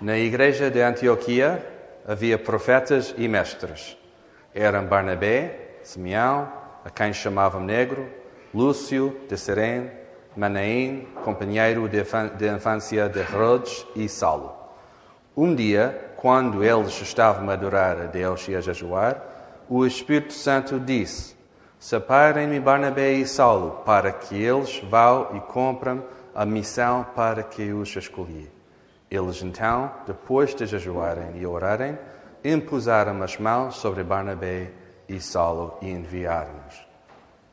Na igreja de Antioquia havia profetas e mestres. Eram Barnabé, Simeão, a quem chamavam Negro, Lúcio de Serene, Manaim, companheiro de infância de Herodes e Saulo. Um dia, quando eles estavam a adorar a Deus e a jejuar, o Espírito Santo disse: Separem-me Barnabé e Saulo, para que eles vão e comprem a missão para que os escolhi. Eles então, depois de jejuarem e orarem, impuseram as mãos sobre Barnabé e Saulo e enviaram-nos.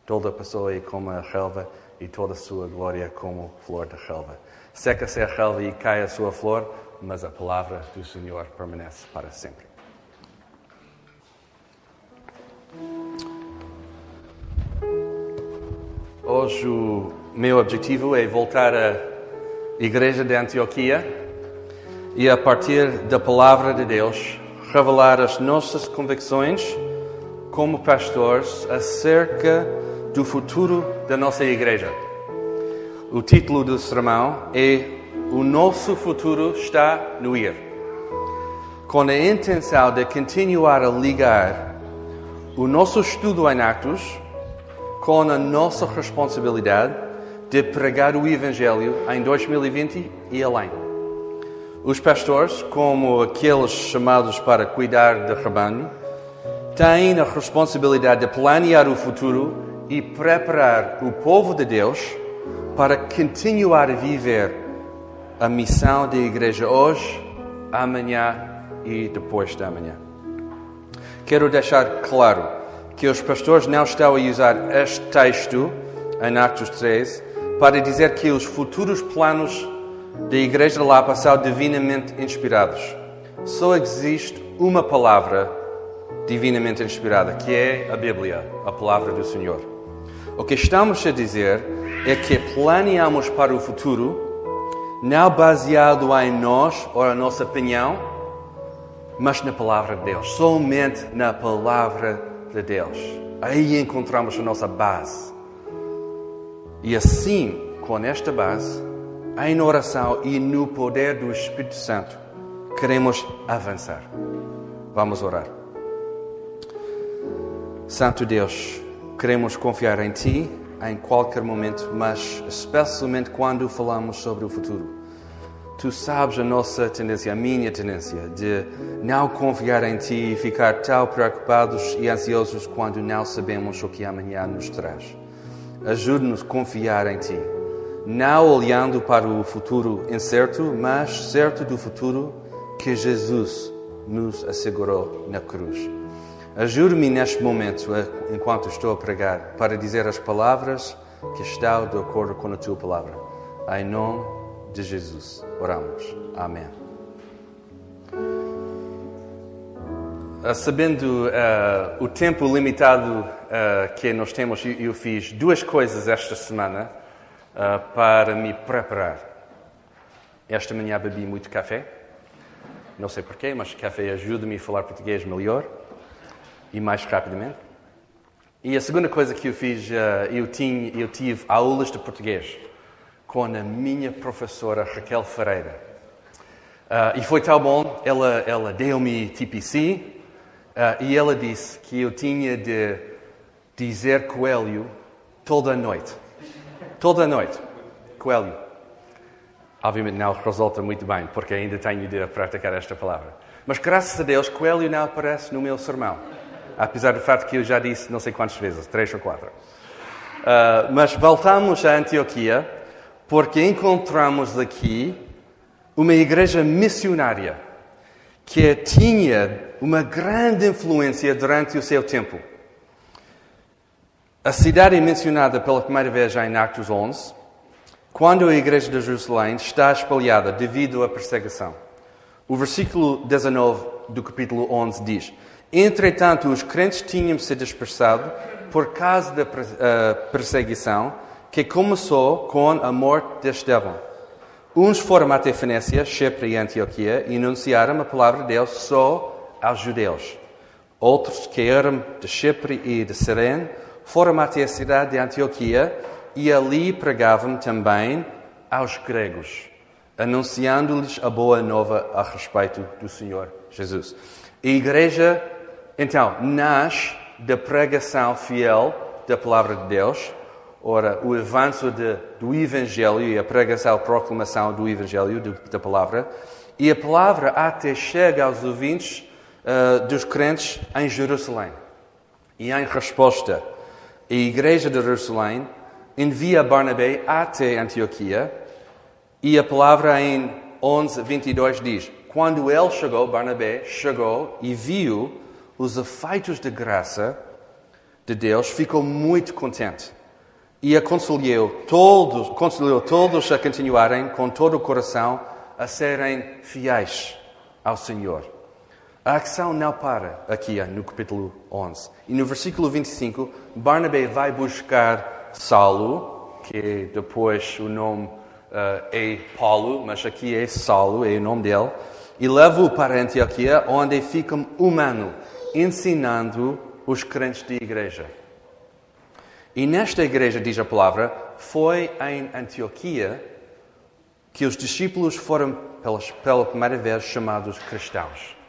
Toda a pessoa aí como a relva e toda a sua glória como flor da relva. Seca-se a relva e cai a sua flor, mas a palavra do Senhor permanece para sempre. Hoje o meu objetivo é voltar à Igreja de Antioquia e, a partir da palavra de Deus, revelar as nossas convicções como pastores acerca do futuro da nossa igreja. O título do sermão é O Nosso Futuro Está no Ir, com a intenção de continuar a ligar o nosso estudo em Atos com a nossa responsabilidade de pregar o Evangelho em 2020 e além. Os pastores, como aqueles chamados para cuidar do rebanho, têm a responsabilidade de planear o futuro e preparar o povo de Deus para continuar a viver a missão da igreja hoje, amanhã e depois de amanhã. Quero deixar claro que os pastores não estão a usar este texto em Atos 13 para dizer que os futuros planos da Igreja Lapa são divinamente inspirados. Só existe uma palavra divinamente inspirada, que é a Bíblia, a palavra do Senhor. O que estamos a dizer é que planeamos para o futuro não baseado em nós ou a nossa opinião, mas na palavra de Deus, somente na palavra de Deus. Aí encontramos a nossa base. E assim, com esta base, em oração e no poder do Espírito Santo, queremos avançar. Vamos orar. Santo Deus, queremos confiar em Ti em qualquer momento, mas especialmente quando falamos sobre o futuro. Tu sabes a nossa tendência, a minha tendência, de não confiar em Ti e ficar tão preocupados e ansiosos quando não sabemos o que amanhã nos traz. Ajude-nos a confiar em Ti, não olhando para o futuro incerto, mas certo do futuro que Jesus nos assegurou na cruz. Ajude-me neste momento, enquanto estou a pregar, para dizer as palavras que estão de acordo com a Tua palavra. Em nome de Jesus. Oramos. Amém. Uh, sabendo uh, o tempo limitado uh, que nós temos, eu fiz duas coisas esta semana para me preparar. Esta manhã bebi muito café. Não sei porquê, mas café ajuda-me a falar português melhor e mais rapidamente. E a segunda coisa que eu fiz, eu, tinha, eu tive aulas de português com a minha professora Raquel Ferreira. Uh, e foi tão bom, ela, ela deu-me TPC uh, e ela disse que eu tinha de dizer coelho toda a noite. Toda a noite. Coelho. Obviamente não resulta muito bem, porque ainda tenho de praticar esta palavra. Mas graças a Deus, coelho não aparece no meu sermão. Apesar do fato que eu já disse não sei quantas vezes, três ou quatro. Uh, mas voltamos a Antioquia porque encontramos aqui uma igreja missionária que tinha uma grande influência durante o seu tempo. A cidade é mencionada pela primeira vez em Atos 11, quando a igreja de Jerusalém está espalhada devido à perseguição. O versículo 19 do capítulo 11 diz: Entretanto, os crentes tinham se dispersado por causa da eh, perseguição que começou com a morte de Estevão. Uns foram até Fenécia, Chipre e Antioquia e anunciaram a palavra de Deus só aos judeus. Outros que eram de Chipre e de Sirene foram até a cidade de Antioquia e ali pregavam também aos gregos. anunciando-lhes a boa nova a respeito do Senhor Jesus. A igreja, então, nasce da pregação fiel da palavra de Deus, ora, o avanço de, do Evangelho e a pregação, a proclamação do Evangelho, de, da palavra, e a palavra até chega aos ouvintes uh, dos crentes em Jerusalém. E em resposta, a igreja de Jerusalém envia Barnabé até Antioquia, e a palavra em 11, 22 diz: Quando ele chegou, Barnabé chegou e viu os efeitos da graça de Deus, ficou muito contente e aconselhou todos, aconselhou todos a continuarem com todo o coração a serem fiéis ao Senhor. A ação não para aqui no capítulo 11. E no versículo 25, Barnabé vai buscar Saulo, que depois o nome uh, é Paulo, mas aqui é Saulo, é o nome dele, e leva-o para Antioquia, onde fica um ano ensinando os crentes de igreja. E nesta igreja, diz a palavra, foi em Antioquia que os discípulos foram pela primeira vez chamados cristãos.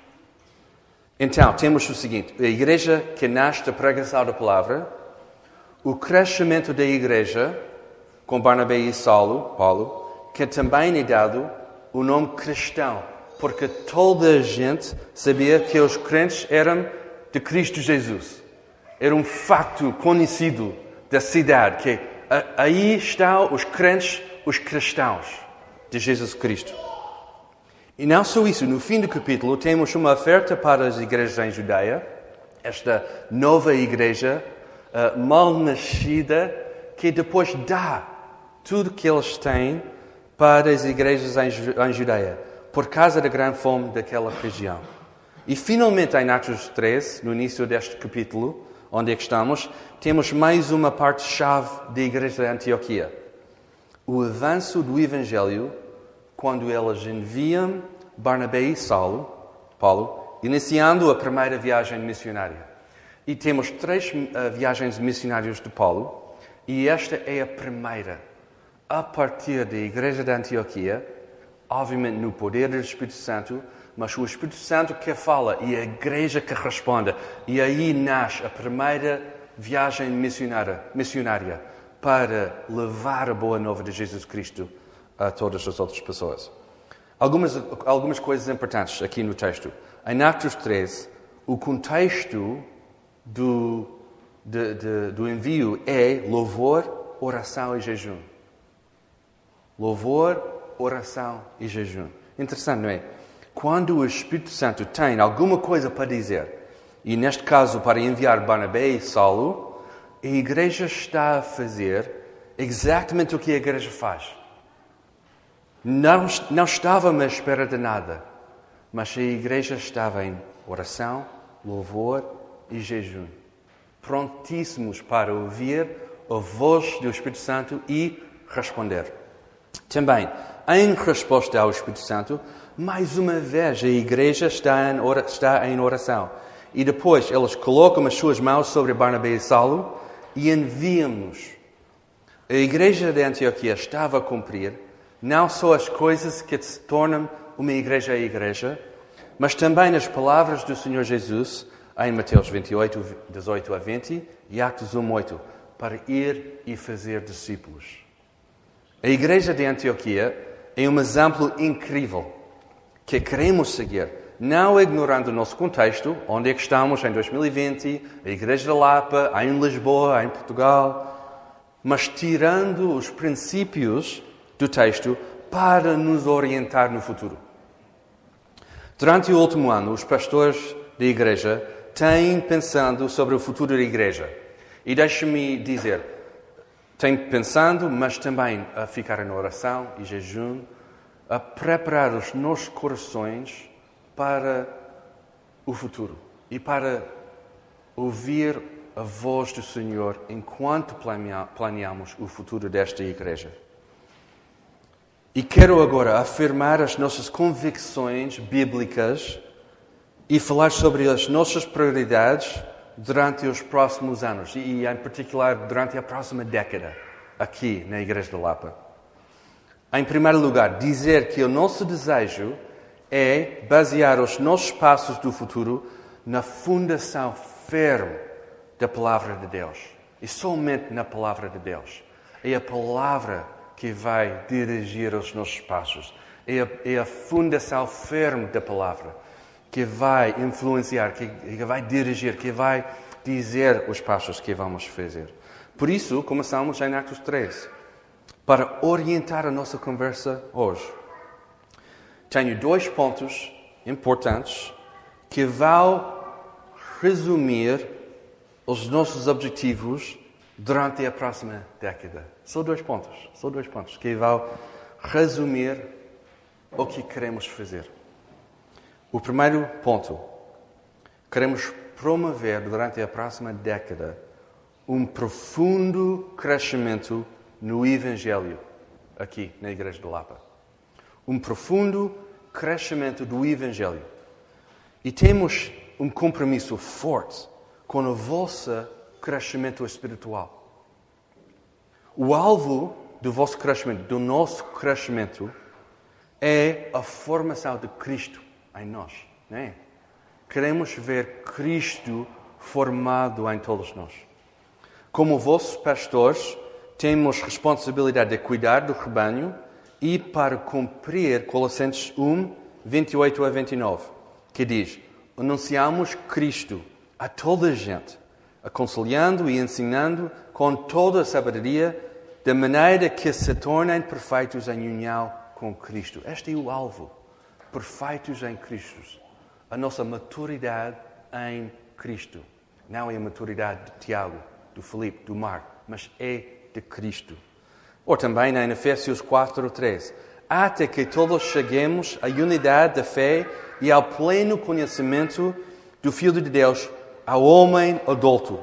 Então, temos o seguinte: a igreja que nasce da pregação da palavra, o crescimento da igreja, com Barnabé e Saulo, Paulo, que também é dado o nome cristão, porque toda a gente sabia que os crentes eram de Cristo Jesus. Era um facto conhecido da cidade, que aí estão os crentes, os cristãos de Jesus Cristo. E não só isso, no fim do capítulo temos uma oferta para as igrejas em Judeia, esta nova igreja uh, mal nascida, que depois dá tudo que eles têm para as igrejas em, Judeia, por causa da grande fome daquela região. E finalmente, em Atos 13, no início deste capítulo, onde é que estamos, temos mais uma parte-chave da igreja de Antioquia. O avanço do Evangelho, quando elas enviam Barnabé e Saulo, Paulo, iniciando a primeira viagem missionária. E temos três uh, viagens missionárias de Paulo, e esta é a primeira. A partir da igreja de Antioquia, obviamente no poder do Espírito Santo, mas o Espírito Santo que fala e a igreja que responde. E aí nasce a primeira viagem missionária, missionária para levar a boa nova de Jesus Cristo a todas as outras pessoas. Algumas, algumas coisas importantes aqui no texto. Em Atos 13, o contexto do, de, de, do envio é louvor, oração e jejum. Louvor, oração e jejum. Interessante, não é? Quando o Espírito Santo tem alguma coisa para dizer, e neste caso para enviar Barnabé e Saulo, a igreja está a fazer exatamente o que a igreja faz. Não, não estava à espera de nada, mas a igreja estava em oração, louvor e jejum, prontíssimos para ouvir a voz do Espírito Santo e responder. Também, em resposta ao Espírito Santo, mais uma vez, a igreja está em oração. E depois eles colocam as suas mãos sobre Barnabé e Saulo e enviam-nos. A igreja de Antioquia estava a cumprir não só as coisas que se tornam uma igreja a igreja, mas também as palavras do Senhor Jesus em Mateus 28, 18 a 20 e Atos 1, 8, para ir e fazer discípulos. A igreja de Antioquia é um exemplo incrível que queremos seguir, não ignorando o nosso contexto, onde é que estamos em 2020, a Igreja da Lapa, em Lisboa, em Portugal, mas tirando os princípios do texto para nos orientar no futuro. Durante o último ano, os pastores da Igreja têm pensado sobre o futuro da Igreja. E deixe-me dizer, têm pensando, mas também a ficar em oração e jejum a preparar os nossos corações para o futuro e para ouvir a voz do Senhor enquanto planeamos o futuro desta igreja. E quero agora afirmar as nossas convicções bíblicas e falar sobre as nossas prioridades durante os próximos anos e, em particular, durante a próxima década aqui na Igreja da Lapa. Em primeiro lugar, dizer que o nosso desejo é basear os nossos passos do futuro na fundação firme da palavra de Deus. E somente na palavra de Deus. É a palavra que vai dirigir os nossos passos. É a, é a fundação firme da palavra que vai influenciar, que, que vai dirigir, que vai dizer os passos que vamos fazer. Por isso, começamos em Atos 3, para orientar a nossa conversa hoje tenho dois pontos importantes que vão resumir os nossos objetivos durante a próxima década. São dois pontos, são dois pontos que vão resumir o que queremos fazer. O primeiro ponto, queremos promover durante a próxima década um profundo crescimento no Evangelho aqui na Igreja de Lapa. Um profundo crescimento do Evangelho. E temos um compromisso forte com o vosso crescimento espiritual. O alvo do vosso crescimento, do nosso crescimento, é a formação de Cristo em nós. Não é? Queremos ver Cristo formado em todos nós. Como vossos pastores, temos responsabilidade de cuidar do rebanho e para cumprir Colossenses 1, 28 a 29, que diz: Anunciamos Cristo a toda a gente, aconselhando e ensinando com toda a sabedoria, de maneira que se tornem perfeitos em união com Cristo. Este é o alvo. Perfeitos em Cristo. A nossa maturidade em Cristo. Não é a maturidade de Tiago, do Filipe, do Marco, mas é de Cristo. Ou também em Efésios 4, 3. Até que todos cheguemos à unidade da fé e ao pleno conhecimento do Filho de Deus, ao homem adulto,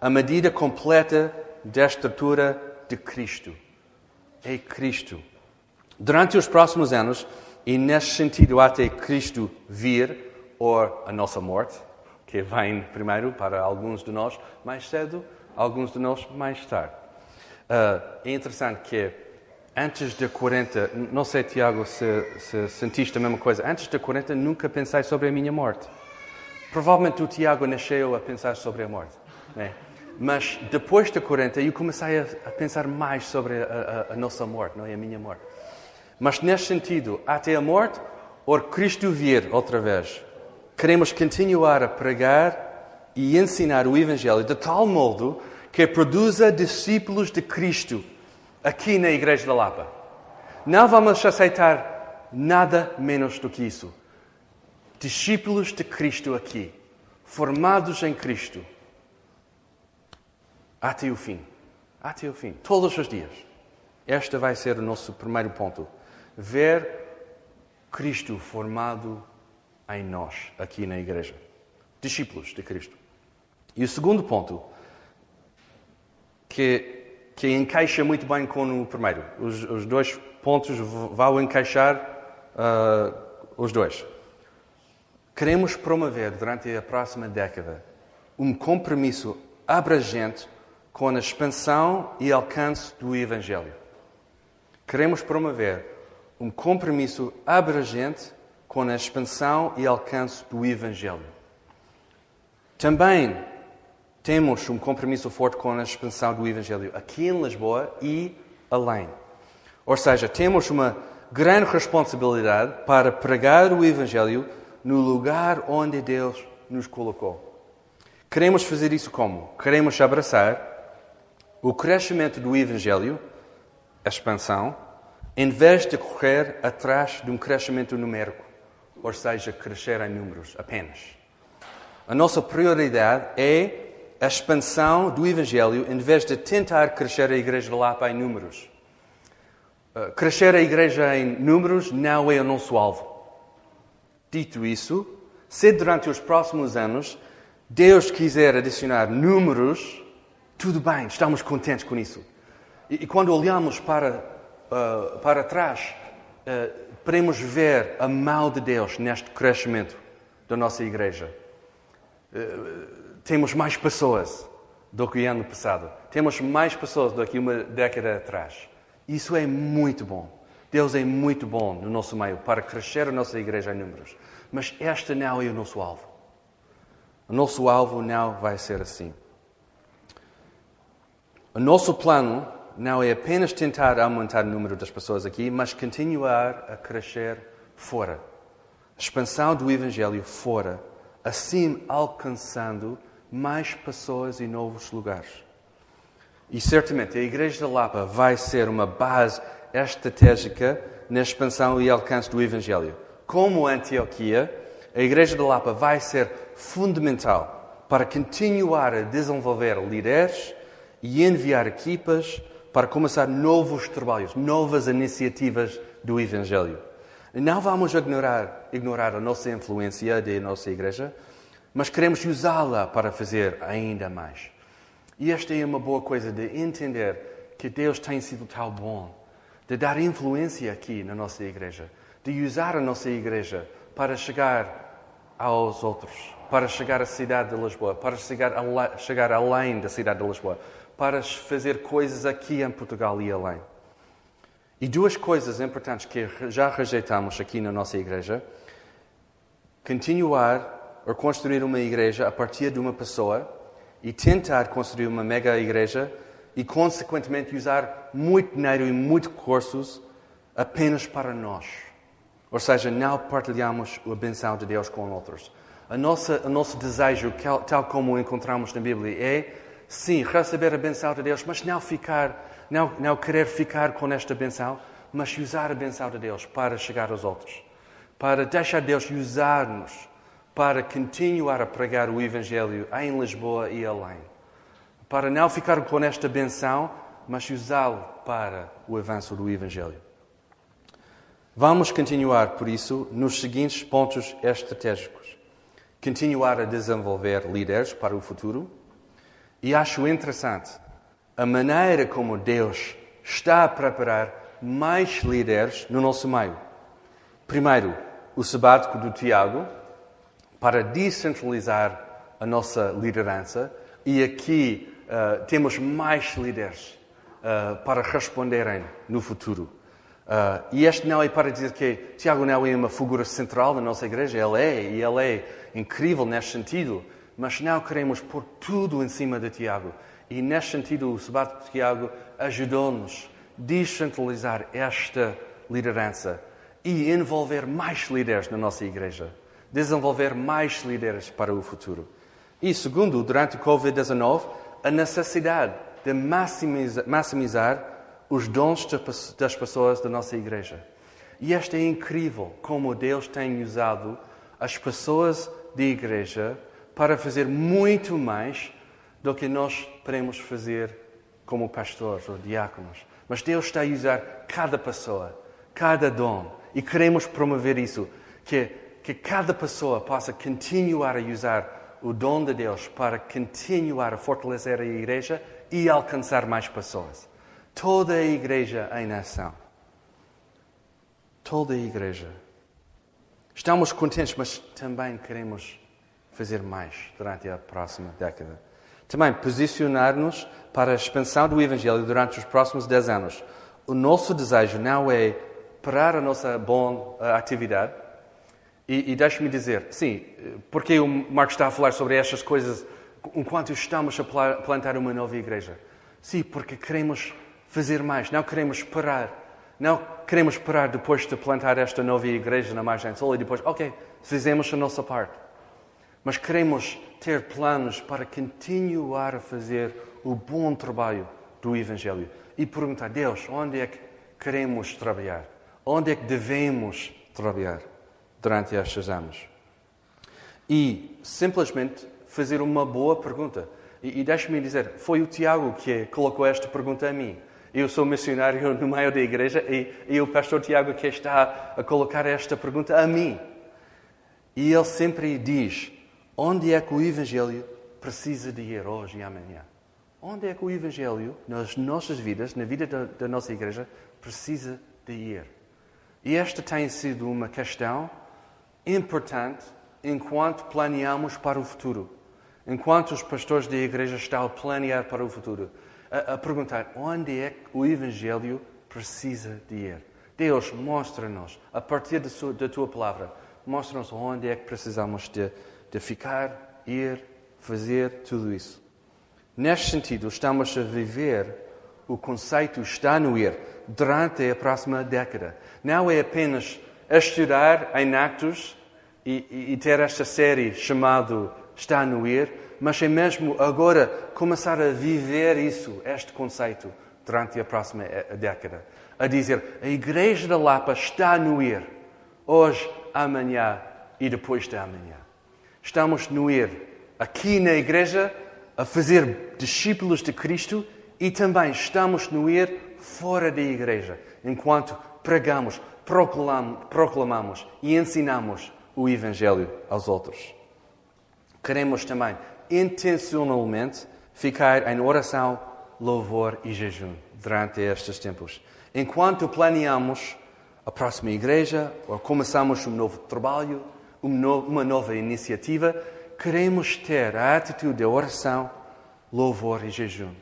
à medida completa da estatura de Cristo. É Cristo. Durante os próximos anos, e nesse sentido até Cristo vir, ou a nossa morte, que vem primeiro para alguns de nós mais cedo, alguns de nós mais tarde. Uh, é interessante que antes de 40, não sei, Tiago, se, se sentiste a mesma coisa, antes de 40 nunca pensei sobre a minha morte. Provavelmente o Tiago nasceu a pensar sobre a morte. Né? Mas depois de 40 eu comecei a, pensar mais sobre a, a, a, nossa morte, não é? a minha morte. Mas nesse sentido, até a morte, ou Cristo vir outra vez, queremos continuar a pregar e ensinar o Evangelho de tal modo que produza discípulos de Cristo aqui na Igreja da Lapa. Não vamos aceitar nada menos do que isso. Discípulos de Cristo aqui, formados em Cristo, até o fim. Até o fim, todos os dias. Este vai ser o nosso primeiro ponto. Ver Cristo formado em nós, aqui na Igreja. Discípulos de Cristo. E o segundo ponto que, que encaixa muito bem com o primeiro. Os, os dois pontos vão encaixar uh, os dois. Queremos promover durante a próxima década um compromisso abrangente com a expansão e alcance do Evangelho. Queremos promover um compromisso abrangente com a expansão e alcance do Evangelho. Também temos um compromisso forte com a expansão do Evangelho aqui em Lisboa e além. Ou seja, temos uma grande responsabilidade para pregar o Evangelho no lugar onde Deus nos colocou. Queremos fazer isso como? Queremos abraçar o crescimento do Evangelho, a expansão, em vez de correr atrás de um crescimento numérico, ou seja, crescer em números apenas. A nossa prioridade é a expansão do Evangelho em vez de tentar crescer a igreja de Lapa em números. Uh, crescer a igreja em números não é o nosso alvo. Dito isso, se durante os próximos anos Deus quiser adicionar números, tudo bem, estamos contentes com isso. E, e quando olhamos para, uh, para trás, uh, podemos ver a mão de Deus neste crescimento da nossa igreja. Uh, temos mais pessoas do que ano passado. Temos mais pessoas do que uma década atrás. Isso é muito bom. Deus é muito bom no nosso meio para crescer a nossa igreja em números. Mas este não é o nosso alvo. O nosso alvo não vai ser assim. O nosso plano não é apenas tentar aumentar o número das pessoas aqui, mas continuar a crescer fora. A expansão do Evangelho fora, assim alcançando mais pessoas e novos lugares. E certamente a Igreja da Lapa vai ser uma base estratégica na expansão e alcance do Evangelho. Como Antioquia, a Igreja da Lapa vai ser fundamental para continuar a desenvolver líderes e enviar equipas para começar novos trabalhos, novas iniciativas do Evangelho. Não vamos ignorar, ignorar a nossa influência da nossa igreja, mas queremos usá-la para fazer ainda mais. E esta é uma boa coisa de entender que Deus tem sido tão bom, de dar influência aqui na nossa igreja, de usar a nossa igreja para chegar aos outros, para chegar à cidade de Lisboa, para chegar, chegar além da cidade de Lisboa, para fazer coisas aqui em Portugal e além. E duas coisas importantes que já rejeitamos aqui na nossa igreja: continuar ou construir uma igreja a partir de uma pessoa e tentar construir uma mega igreja e, consequentemente, usar muito dinheiro e muito recursos apenas para nós. Ou seja, não partilhamos a benção de Deus com outros. A nossa, o nosso desejo, tal como encontramos na Bíblia, é sim, receber a benção de Deus, mas não ficar, não, não querer ficar com esta benção, mas usar a benção de Deus para chegar aos outros, para deixar Deus usar-nos para continuar a pregar o Evangelho em Lisboa e além, para não ficar com esta benção, mas usá-lo para o avanço do Evangelho. Vamos continuar, por isso, nos seguintes pontos estratégicos. Continuar a desenvolver líderes para o futuro, e acho interessante a maneira como Deus está a preparar mais líderes no nosso meio. Primeiro, o sabático do Tiago, para descentralizar a nossa liderança, e aqui uh, temos mais líderes uh, para responderem no futuro. Uh, e este não é para dizer que Tiago não é uma figura central na nossa igreja, ele é, e ele é incrível neste sentido mas não queremos pôr tudo em cima de Tiago. E neste sentido, o Sabato de Tiago ajudou-nos a descentralizar esta liderança e envolver mais líderes na nossa igreja, desenvolver mais líderes para o futuro. E segundo, durante o Covid-19, a necessidade de maximizar, maximizar os dons das pessoas da nossa igreja. E isto é incrível como Deus tem usado as pessoas da igreja para fazer muito mais do que nós podemos fazer como pastores ou diáconos. Mas Deus está a usar cada pessoa, cada dom, e queremos promover isso, que, que cada pessoa possa continuar a usar o dom de Deus para continuar a fortalecer a igreja e alcançar mais pessoas. Toda a igreja em ação. Toda a igreja. Estamos contentes, mas também queremos fazer mais durante a próxima década. Também posicionar-nos para a expansão do Evangelho durante os próximos 10 anos. O nosso desejo não é parar a nossa boa atividade. E, e deixe-me dizer, sim, porque o Marcos está a falar sobre estas coisas enquanto estamos a plantar uma nova igreja? Sim, porque queremos fazer mais, não queremos parar. Não queremos parar depois de plantar esta nova igreja na margem sul e depois, ok, fizemos a nossa parte mas queremos ter planos para continuar a fazer o bom trabalho do Evangelho e perguntar: Deus, onde é que queremos trabalhar? Onde é que devemos trabalhar durante estes anos? E simplesmente fazer uma boa pergunta. E, e deixe-me dizer: foi o Tiago que colocou esta pergunta a mim. Eu sou missionário no meio da igreja e, e o pastor Tiago que está a colocar esta pergunta a mim. E ele sempre diz: Onde é que o Evangelho precisa de ir hoje e amanhã? Onde é que o Evangelho, nas nossas vidas, na vida da, da nossa igreja, precisa de ir? E esta tem sido uma questão importante enquanto planeamos para o futuro. Enquanto os pastores da igreja estão a planear para o futuro. A, a perguntar onde é que o Evangelho precisa de ir? Deus, mostra-nos, a partir da tua palavra, mostra-nos onde é que precisamos de, de ficar, ir, fazer tudo isso. Neste sentido, estamos a viver o conceito está no ir durante a próxima década. Não é apenas estudar em Actos e, e, ter esta série chamado Está no ir, mas é mesmo agora começar a viver isso, este conceito, durante a próxima eh, década. A dizer, a Igreja da Lapa está no ir, hoje, amanhã e depois de amanhã. Estamos no ir, aqui na Igreja, a fazer discípulos de Cristo e também estamos no ir fora da Igreja, enquanto pregamos, proclamamos, proclamamos e ensinamos o Evangelho aos outros. Queremos também intencionalmente ficar em oração, louvor e jejum durante estes tempos. Enquanto planeamos a próxima igreja ou começamos um novo trabalho, uma nova iniciativa, queremos ter a atitude de oração, louvor e jejum.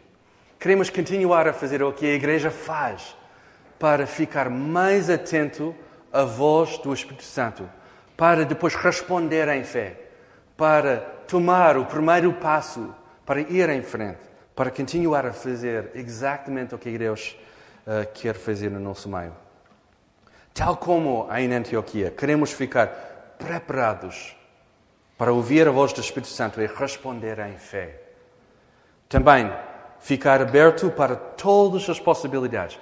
Queremos continuar a fazer o que a igreja faz para ficar mais atento à voz do Espírito Santo, para depois responder em fé, para tomar o primeiro passo, para ir em frente, para continuar a fazer exatamente o que Deus uh, quer fazer no nosso meio. Tal como em Antioquia, queremos ficar preparados para ouvir a voz do Espírito Santo e responder em fé. Também ficar aberto para todas as possibilidades.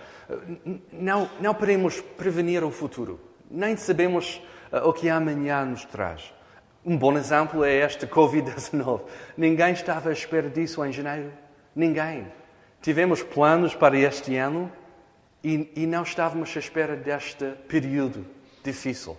Não, não podemos prevenir o futuro, nem sabemos o que amanhã nos traz. Um bom exemplo é este Covid-19. Ninguém estava à espera disso em janeiro. Ninguém. Tivemos planos para este ano e, e não estávamos à espera deste período difícil.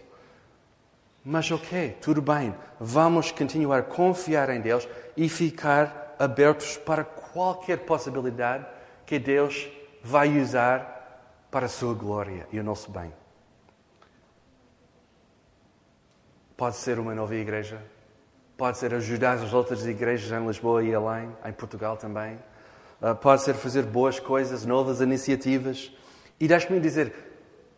Mas ok, tudo bem. Vamos continuar a confiar em Deus e ficar abertos para qualquer possibilidade que Deus vai usar para a sua glória e o nosso bem. Pode ser uma nova igreja. Pode ser ajudar as outras igrejas em Lisboa e além, em Portugal também. Ah, pode ser fazer boas coisas, novas iniciativas. E deixe-me dizer,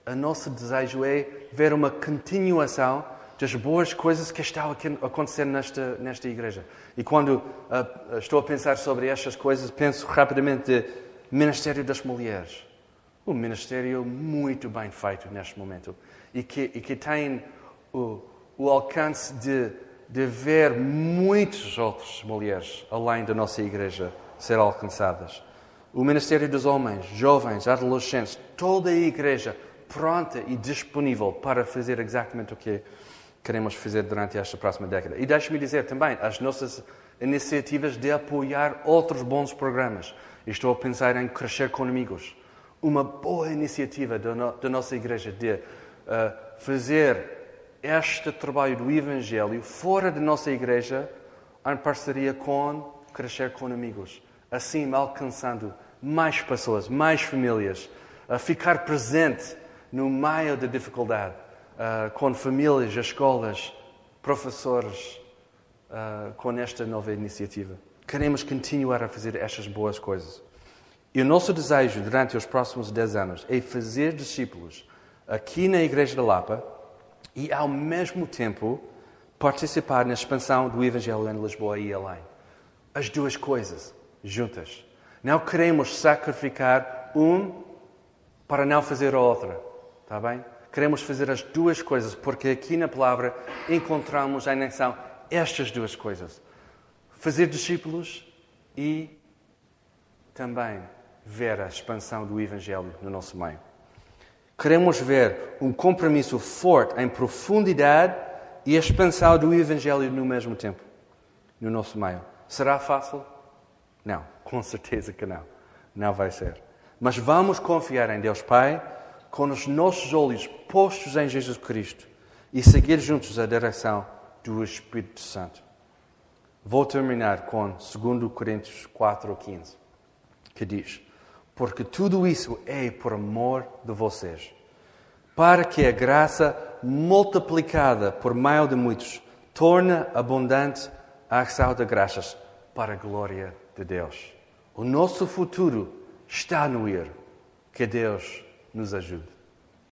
o nosso desejo é ver uma continuação das boas coisas que estão a acontecer nesta, nesta igreja. E quando uh, estou a pensar sobre estas coisas, penso rapidamente de Ministério das Mulheres. Um ministério muito bem feito neste momento e que, e que tem o, o alcance de, de ver muitas outras mulheres além da nossa igreja ser alcançadas. O ministério dos homens, jovens, adolescentes, toda a igreja pronta e disponível para fazer exatamente o que queremos fazer durante esta próxima década. E deixe-me dizer também as nossas iniciativas de apoiar outros bons programas. Estou a pensar em Crescer com Amigos, uma boa iniciativa da, no, da nossa igreja de uh, fazer este trabalho do Evangelho fora da nossa igreja em parceria com Crescer com Amigos. Assim, alcançando mais pessoas, mais famílias, a ficar presente no meio da dificuldade, uh, com famílias, escolas, professores, uh, com esta nova iniciativa. Queremos continuar a fazer estas boas coisas. E o nosso desejo durante os próximos 10 anos é fazer discípulos aqui na Igreja da Lapa e, ao mesmo tempo, participar na expansão do Evangelho em Lisboa e além. As duas coisas juntas. Não queremos sacrificar um para não fazer a outra. Está bem? Queremos fazer as duas coisas, porque aqui na palavra encontramos em ação estas duas coisas: fazer discípulos e também ver a expansão do Evangelho no nosso meio. Queremos ver um compromisso forte em profundidade e expansão do Evangelho no mesmo tempo, no nosso meio. Será fácil? Não, com certeza que não. Não vai ser. Mas vamos confiar em Deus Pai, com os nossos olhos postos em Jesus Cristo e seguir juntos a direção do Espírito Santo. Vou terminar com 2 Coríntios 4, 15, que diz porque tudo isso é por amor de vocês, para que a graça multiplicada por meio de muitos torne abundante a ação de graças para a glória de Deus. O nosso futuro está no ir. Que Deus nos ajude.